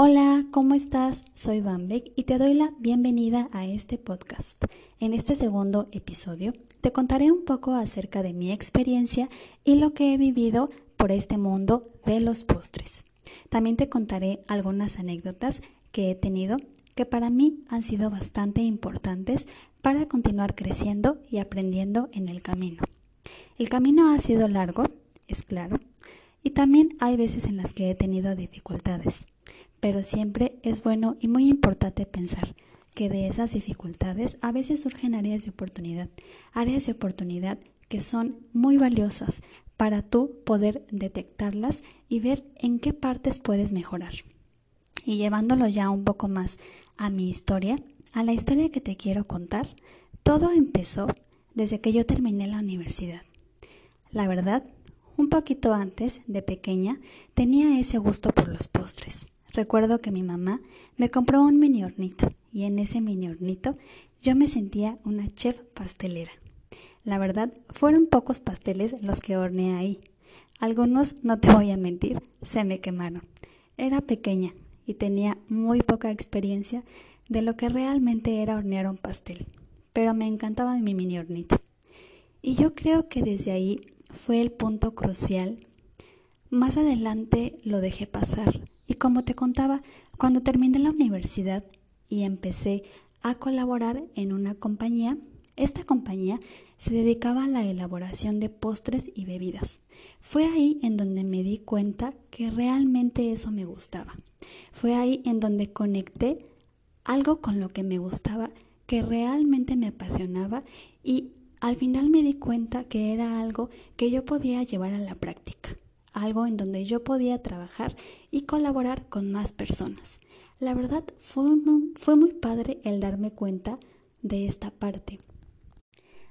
Hola, ¿cómo estás? Soy Van y te doy la bienvenida a este podcast. En este segundo episodio te contaré un poco acerca de mi experiencia y lo que he vivido por este mundo de los postres. También te contaré algunas anécdotas que he tenido que para mí han sido bastante importantes para continuar creciendo y aprendiendo en el camino. El camino ha sido largo, es claro, y también hay veces en las que he tenido dificultades pero siempre es bueno y muy importante pensar que de esas dificultades a veces surgen áreas de oportunidad, áreas de oportunidad que son muy valiosas para tú poder detectarlas y ver en qué partes puedes mejorar. Y llevándolo ya un poco más a mi historia, a la historia que te quiero contar, todo empezó desde que yo terminé la universidad. La verdad, un poquito antes, de pequeña, tenía ese gusto por los postres. Recuerdo que mi mamá me compró un mini hornito y en ese mini hornito yo me sentía una chef pastelera. La verdad, fueron pocos pasteles los que horneé ahí. Algunos, no te voy a mentir, se me quemaron. Era pequeña y tenía muy poca experiencia de lo que realmente era hornear un pastel, pero me encantaba mi mini hornito. Y yo creo que desde ahí fue el punto crucial. Más adelante lo dejé pasar y como te contaba, cuando terminé la universidad y empecé a colaborar en una compañía, esta compañía se dedicaba a la elaboración de postres y bebidas. Fue ahí en donde me di cuenta que realmente eso me gustaba. Fue ahí en donde conecté algo con lo que me gustaba, que realmente me apasionaba y al final me di cuenta que era algo que yo podía llevar a la práctica algo en donde yo podía trabajar y colaborar con más personas. La verdad fue, muy padre el darme cuenta de esta parte.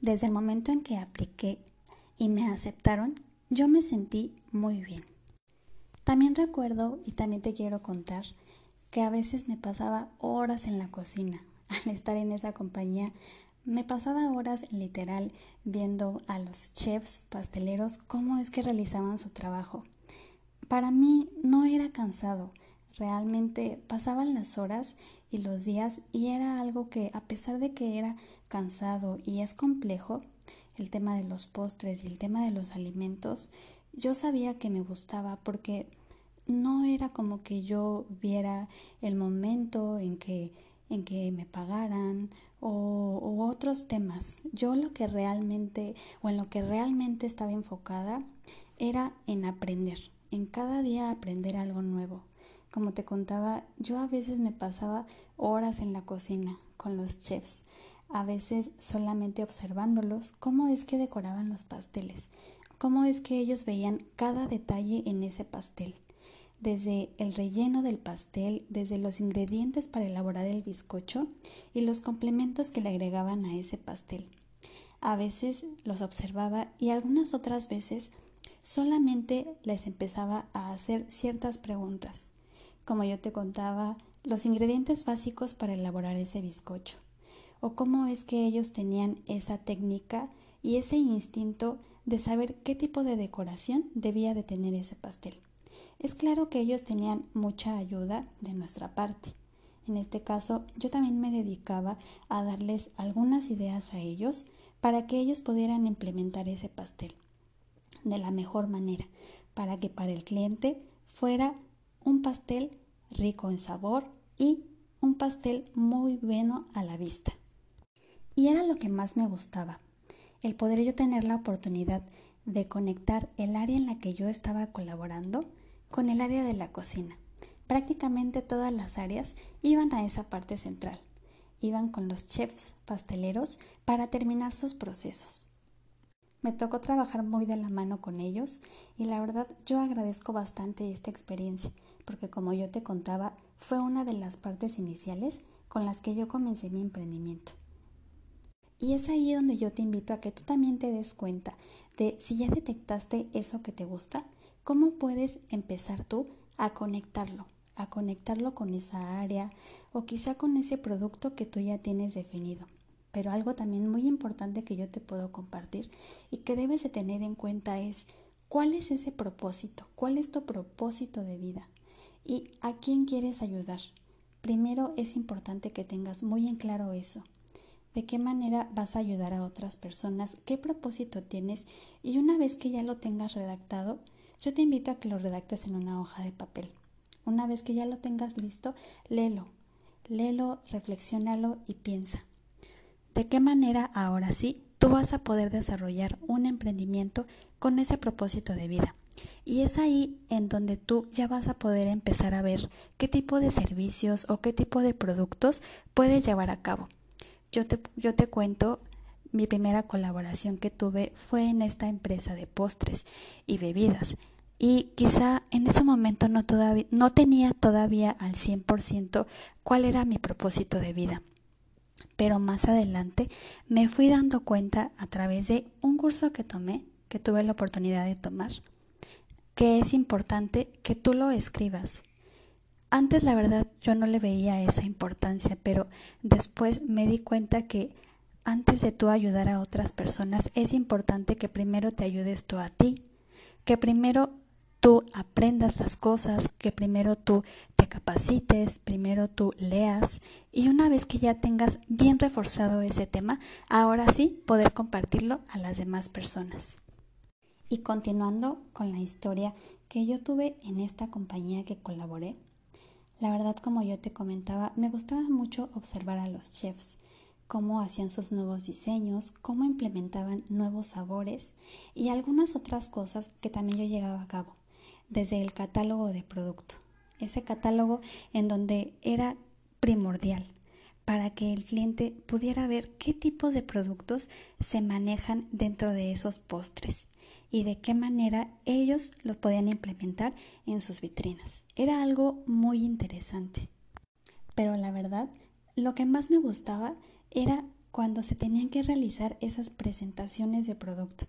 Desde el momento en que apliqué y me aceptaron, yo me sentí muy bien. También recuerdo y también te quiero contar que a veces me pasaba horas en la cocina. Al estar en esa compañía me pasaba horas literal viendo a los chefs pasteleros cómo es que realizaban su trabajo. Para mí no era cansado, realmente pasaban las horas y los días y era algo que a pesar de que era cansado y es complejo, el tema de los postres y el tema de los alimentos, yo sabía que me gustaba porque no era como que yo viera el momento en que en que me pagaran o, otros temas. Yo lo que realmente o en lo que realmente estaba enfocada era en aprender, en cada día aprender algo nuevo. Como te contaba, yo a veces me pasaba horas en la cocina con los chefs, a veces solamente observándolos cómo es que decoraban los pasteles, cómo es que ellos veían cada detalle en ese pastel desde el relleno del pastel, desde los ingredientes para elaborar el bizcocho y los complementos que le agregaban a ese pastel. A veces los observaba y algunas otras veces solamente les empezaba a hacer ciertas preguntas, como yo te contaba, los ingredientes básicos para elaborar ese bizcocho, o cómo es que ellos tenían esa técnica y ese instinto de saber qué tipo de decoración debía de tener ese pastel. Es claro que ellos tenían mucha ayuda de nuestra parte. En este caso, yo también me dedicaba a darles algunas ideas a ellos para que ellos pudieran implementar ese pastel de la mejor manera, para que para el cliente fuera un pastel rico en sabor y un pastel muy bueno a la vista. Y era lo que más me gustaba, el poder yo tener la oportunidad de conectar el área en la que yo estaba colaborando con el área de la cocina. Prácticamente todas las áreas iban a esa parte central. Iban con los chefs pasteleros para terminar sus procesos. Me tocó trabajar muy de la mano con ellos y la verdad yo agradezco bastante esta experiencia porque como yo te contaba fue una de las partes iniciales con las que yo comencé mi emprendimiento. Y es ahí donde yo te invito a que tú también te des cuenta de si ya detectaste eso que te gusta, ¿Cómo puedes empezar tú a conectarlo? A conectarlo con esa área o quizá con ese producto que tú ya tienes definido. Pero algo también muy importante que yo te puedo compartir y que debes de tener en cuenta es cuál es ese propósito, cuál es tu propósito de vida. y a quién quieres ayudar. Primero es importante que tengas muy en claro eso. De qué manera vas a ayudar a otras personas, qué propósito tienes y una vez que ya lo tengas redactado, yo te invito a que lo redactes en una hoja de papel. Una vez que ya lo tengas listo, léelo. Léelo, reflexiónalo y piensa. ¿De qué manera ahora sí tú vas a poder desarrollar un emprendimiento con ese propósito de vida? Y es ahí en donde tú ya vas a poder empezar a ver qué tipo de servicios o qué tipo de productos puedes llevar a cabo. Yo te, yo te cuento, mi primera colaboración que tuve fue en esta empresa de postres y bebidas y quizá en ese momento no, todavía, no tenía todavía al 100% cuál era mi propósito de vida. Pero más adelante me fui dando cuenta a través de un curso que tomé, que tuve la oportunidad de tomar, que es importante que tú lo escribas. Antes la verdad yo no le veía esa importancia, pero después me di cuenta que antes de tú ayudar a otras personas es importante que primero te ayudes tú a ti, que primero tú aprendas las cosas, que primero tú te capacites, primero tú leas y una vez que ya tengas bien reforzado ese tema, ahora sí poder compartirlo a las demás personas. Y continuando con la historia que yo tuve en esta compañía que colaboré, la verdad como yo te comentaba, me gustaba mucho observar a los chefs, cómo hacían sus nuevos diseños, cómo implementaban nuevos sabores y algunas otras cosas que también yo llegaba a cabo desde el catálogo de producto. Ese catálogo en donde era primordial para que el cliente pudiera ver qué tipos de productos se manejan dentro de esos postres y de qué manera ellos los podían implementar en sus vitrinas. Era algo muy interesante. Pero la verdad, lo que más me gustaba era cuando se tenían que realizar esas presentaciones de producto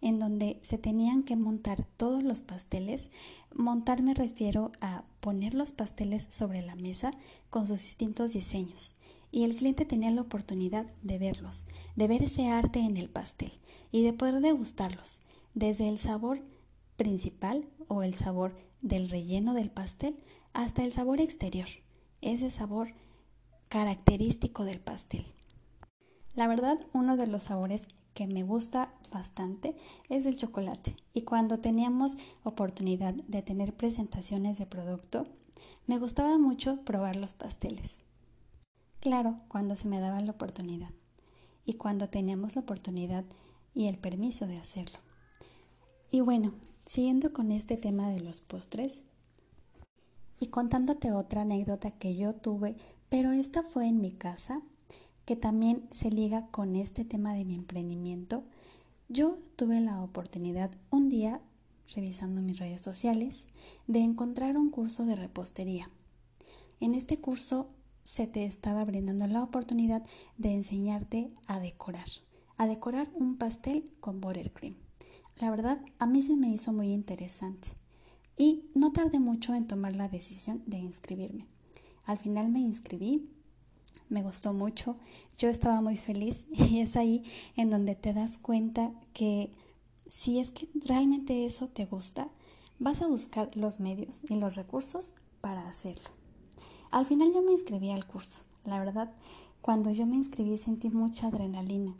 en donde se tenían que montar todos los pasteles. Montar me refiero a poner los pasteles sobre la mesa con sus distintos diseños. Y el cliente tenía la oportunidad de verlos, de ver ese arte en el pastel y de poder degustarlos, desde el sabor principal o el sabor del relleno del pastel hasta el sabor exterior, ese sabor característico del pastel. La verdad, uno de los sabores que me gusta bastante es el chocolate. Y cuando teníamos oportunidad de tener presentaciones de producto, me gustaba mucho probar los pasteles. Claro, cuando se me daba la oportunidad y cuando teníamos la oportunidad y el permiso de hacerlo. Y bueno, siguiendo con este tema de los postres y contándote otra anécdota que yo tuve, pero esta fue en mi casa que también se liga con este tema de mi emprendimiento, yo tuve la oportunidad un día, revisando mis redes sociales, de encontrar un curso de repostería. En este curso se te estaba brindando la oportunidad de enseñarte a decorar, a decorar un pastel con buttercream. La verdad, a mí se me hizo muy interesante y no tardé mucho en tomar la decisión de inscribirme. Al final me inscribí me gustó mucho, yo estaba muy feliz y es ahí en donde te das cuenta que si es que realmente eso te gusta, vas a buscar los medios y los recursos para hacerlo. Al final yo me inscribí al curso. La verdad, cuando yo me inscribí sentí mucha adrenalina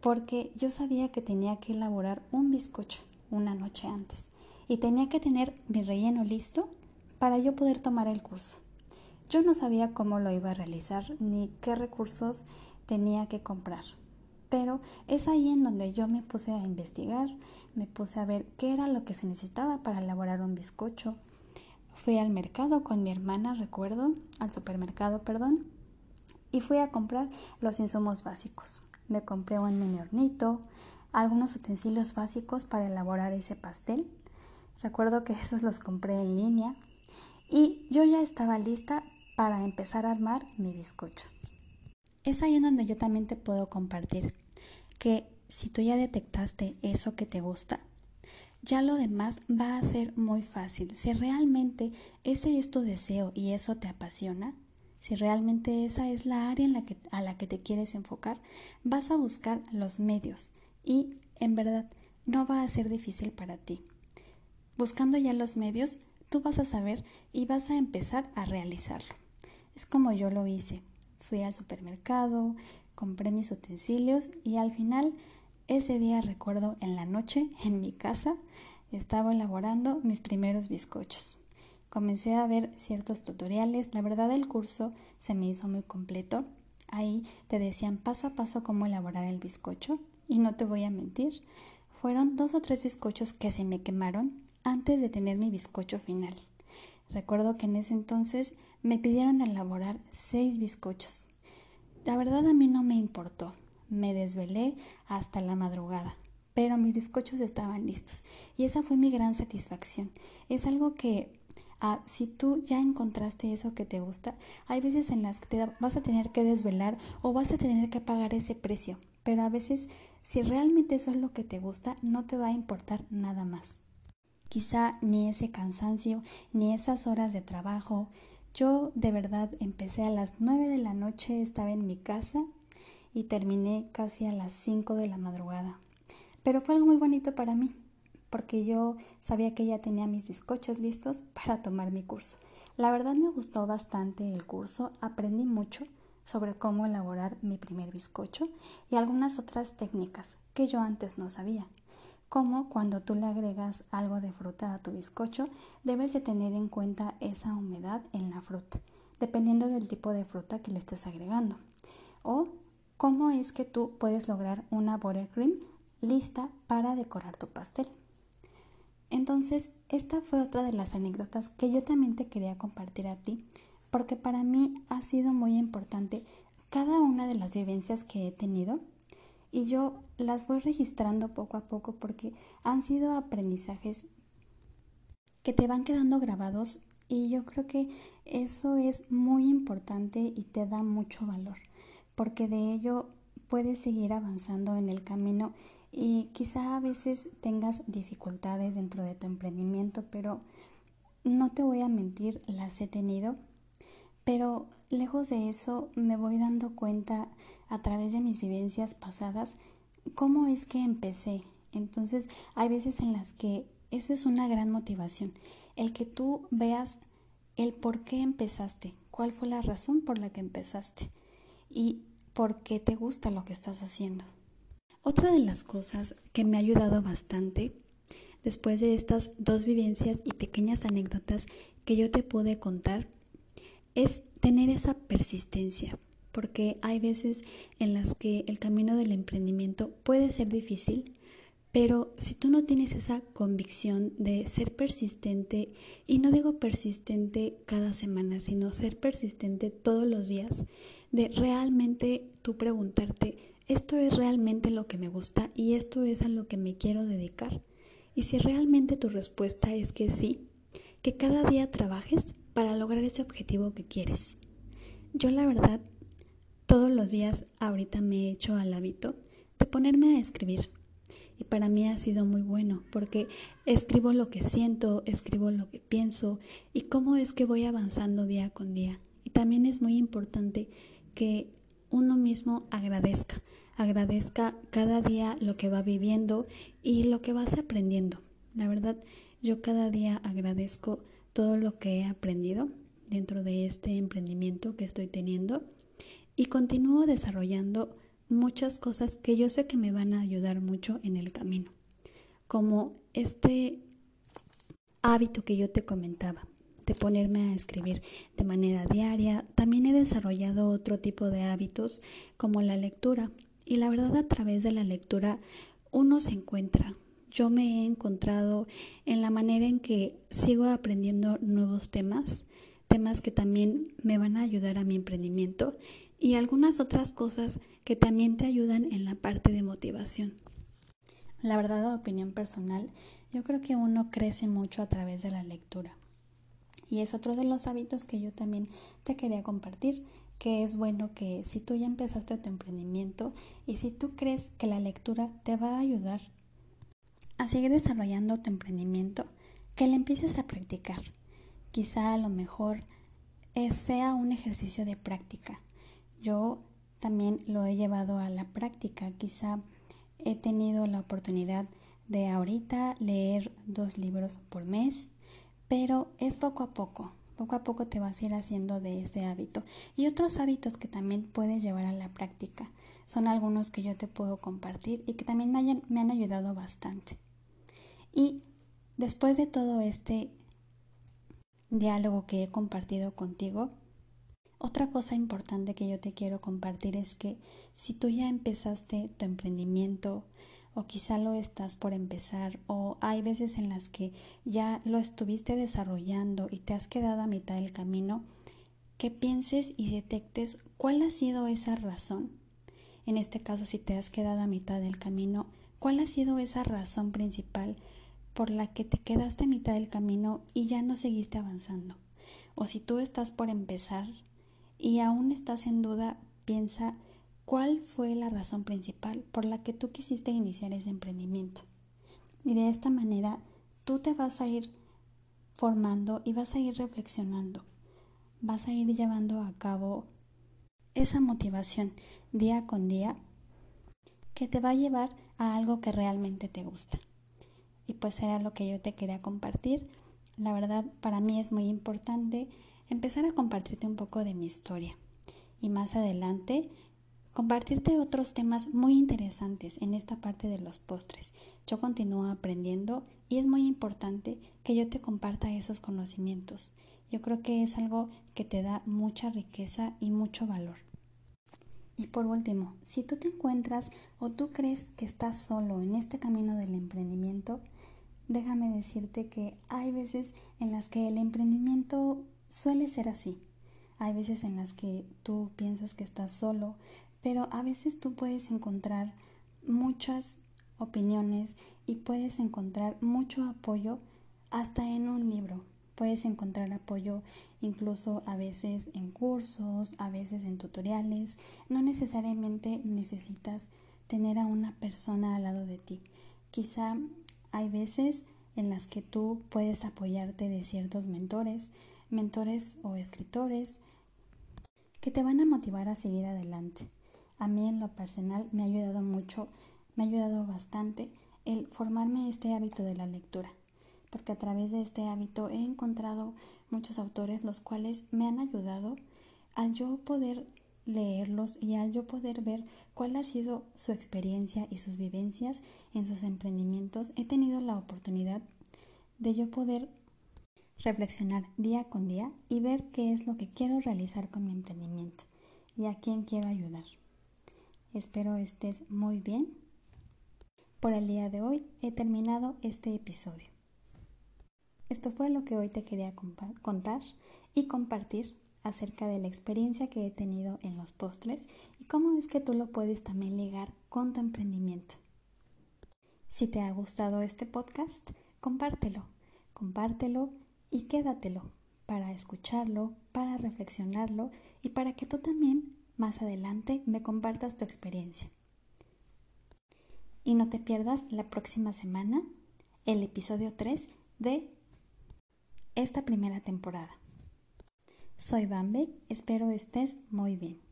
porque yo sabía que tenía que elaborar un bizcocho una noche antes y tenía que tener mi relleno listo para yo poder tomar el curso. Yo no sabía cómo lo iba a realizar ni qué recursos tenía que comprar. Pero es ahí en donde yo me puse a investigar, me puse a ver qué era lo que se necesitaba para elaborar un bizcocho. Fui al mercado con mi hermana, recuerdo, al supermercado, perdón, y fui a comprar los insumos básicos. Me compré un mini hornito, algunos utensilios básicos para elaborar ese pastel. Recuerdo que esos los compré en línea y yo ya estaba lista para empezar a armar mi bizcocho. Es ahí en donde yo también te puedo compartir que si tú ya detectaste eso que te gusta, ya lo demás va a ser muy fácil. Si realmente ese es tu deseo y eso te apasiona, si realmente esa es la área a la que te quieres enfocar, vas a buscar los medios y en verdad no va a ser difícil para ti. Buscando ya los medios, tú vas a saber y vas a empezar a realizarlo. Es como yo lo hice. Fui al supermercado, compré mis utensilios y al final ese día recuerdo en la noche en mi casa estaba elaborando mis primeros bizcochos. Comencé a ver ciertos tutoriales, la verdad el curso se me hizo muy completo. Ahí te decían paso a paso cómo elaborar el bizcocho y no te voy a mentir, fueron dos o tres bizcochos que se me quemaron antes de tener mi bizcocho final. Recuerdo que en ese entonces me pidieron elaborar seis bizcochos. La verdad a mí no me importó. Me desvelé hasta la madrugada, pero mis bizcochos estaban listos y esa fue mi gran satisfacción. Es algo que ah, si tú ya encontraste eso que te gusta, hay veces en las que te vas a tener que desvelar o vas a tener que pagar ese precio, pero a veces si realmente eso es lo que te gusta, no te va a importar nada más. Quizá ni ese cansancio, ni esas horas de trabajo. Yo de verdad empecé a las 9 de la noche, estaba en mi casa y terminé casi a las 5 de la madrugada. Pero fue algo muy bonito para mí, porque yo sabía que ya tenía mis bizcochos listos para tomar mi curso. La verdad me gustó bastante el curso, aprendí mucho sobre cómo elaborar mi primer bizcocho y algunas otras técnicas que yo antes no sabía como cuando tú le agregas algo de fruta a tu bizcocho, debes de tener en cuenta esa humedad en la fruta, dependiendo del tipo de fruta que le estés agregando. O cómo es que tú puedes lograr una buttercream lista para decorar tu pastel. Entonces, esta fue otra de las anécdotas que yo también te quería compartir a ti, porque para mí ha sido muy importante cada una de las vivencias que he tenido y yo las voy registrando poco a poco porque han sido aprendizajes que te van quedando grabados y yo creo que eso es muy importante y te da mucho valor porque de ello puedes seguir avanzando en el camino y quizá a veces tengas dificultades dentro de tu emprendimiento, pero no te voy a mentir, las he tenido pero lejos de eso me voy dando cuenta a través de mis vivencias pasadas cómo es que empecé. Entonces hay veces en las que eso es una gran motivación, el que tú veas el por qué empezaste, cuál fue la razón por la que empezaste y por qué te gusta lo que estás haciendo. Otra de las cosas que me ha ayudado bastante después de estas dos vivencias y pequeñas anécdotas que yo te pude contar es tener esa persistencia, porque hay veces en las que el camino del emprendimiento puede ser difícil, pero si tú no tienes esa convicción de ser persistente, y no digo persistente cada semana, sino ser persistente todos los días, de realmente tú preguntarte, esto es realmente lo que me gusta y esto es a lo que me quiero dedicar. Y si realmente tu respuesta es que sí, que cada día trabajes para lograr ese objetivo que quieres. Yo la verdad, todos los días ahorita me he hecho al hábito de ponerme a escribir. Y para mí ha sido muy bueno porque escribo lo que siento, escribo lo que pienso y cómo es que voy avanzando día con día. Y también es muy importante que uno mismo agradezca, agradezca cada día lo que va viviendo y lo que vas aprendiendo. La verdad, yo cada día agradezco todo lo que he aprendido dentro de este emprendimiento que estoy teniendo y continúo desarrollando muchas cosas que yo sé que me van a ayudar mucho en el camino, como este hábito que yo te comentaba de ponerme a escribir de manera diaria. También he desarrollado otro tipo de hábitos como la lectura y la verdad a través de la lectura uno se encuentra, yo me he encontrado en la manera en que sigo aprendiendo nuevos temas, temas que también me van a ayudar a mi emprendimiento y algunas otras cosas que también te ayudan en la parte de motivación. La verdad, de opinión personal, yo creo que uno crece mucho a través de la lectura. Y es otro de los hábitos que yo también te quería compartir, que es bueno que si tú ya empezaste tu emprendimiento y si tú crees que la lectura te va a ayudar a seguir desarrollando tu emprendimiento, que le empieces a practicar. Quizá a lo mejor sea un ejercicio de práctica. Yo también lo he llevado a la práctica. Quizá he tenido la oportunidad de ahorita leer dos libros por mes, pero es poco a poco. Poco a poco te vas a ir haciendo de ese hábito. Y otros hábitos que también puedes llevar a la práctica son algunos que yo te puedo compartir y que también me, me han ayudado bastante. Y después de todo este diálogo que he compartido contigo, otra cosa importante que yo te quiero compartir es que si tú ya empezaste tu emprendimiento o quizá lo estás por empezar o hay veces en las que ya lo estuviste desarrollando y te has quedado a mitad del camino, que pienses y detectes cuál ha sido esa razón. En este caso, si te has quedado a mitad del camino, ¿cuál ha sido esa razón principal por la que te quedaste a mitad del camino y ya no seguiste avanzando? O si tú estás por empezar y aún estás en duda, piensa cuál fue la razón principal por la que tú quisiste iniciar ese emprendimiento. Y de esta manera tú te vas a ir formando y vas a ir reflexionando. Vas a ir llevando a cabo esa motivación día con día que te va a llevar a algo que realmente te gusta. Y pues era lo que yo te quería compartir. La verdad, para mí es muy importante empezar a compartirte un poco de mi historia. Y más adelante compartirte otros temas muy interesantes en esta parte de los postres. Yo continúo aprendiendo y es muy importante que yo te comparta esos conocimientos. Yo creo que es algo que te da mucha riqueza y mucho valor. Y por último, si tú te encuentras o tú crees que estás solo en este camino del emprendimiento, déjame decirte que hay veces en las que el emprendimiento suele ser así. Hay veces en las que tú piensas que estás solo, pero a veces tú puedes encontrar muchas opiniones y puedes encontrar mucho apoyo hasta en un libro. Puedes encontrar apoyo incluso a veces en cursos, a veces en tutoriales. No necesariamente necesitas tener a una persona al lado de ti. Quizá hay veces en las que tú puedes apoyarte de ciertos mentores, mentores o escritores que te van a motivar a seguir adelante. A mí en lo personal me ha ayudado mucho, me ha ayudado bastante el formarme este hábito de la lectura, porque a través de este hábito he encontrado muchos autores los cuales me han ayudado al yo poder leerlos y al yo poder ver cuál ha sido su experiencia y sus vivencias en sus emprendimientos, he tenido la oportunidad de yo poder reflexionar día con día y ver qué es lo que quiero realizar con mi emprendimiento y a quién quiero ayudar. Espero estés muy bien. Por el día de hoy he terminado este episodio. Esto fue lo que hoy te quería contar y compartir acerca de la experiencia que he tenido en los postres y cómo es que tú lo puedes también ligar con tu emprendimiento. Si te ha gustado este podcast, compártelo, compártelo y quédatelo para escucharlo, para reflexionarlo y para que tú también más adelante me compartas tu experiencia. Y no te pierdas la próxima semana el episodio 3 de esta primera temporada. Soy Bambe, espero estés muy bien.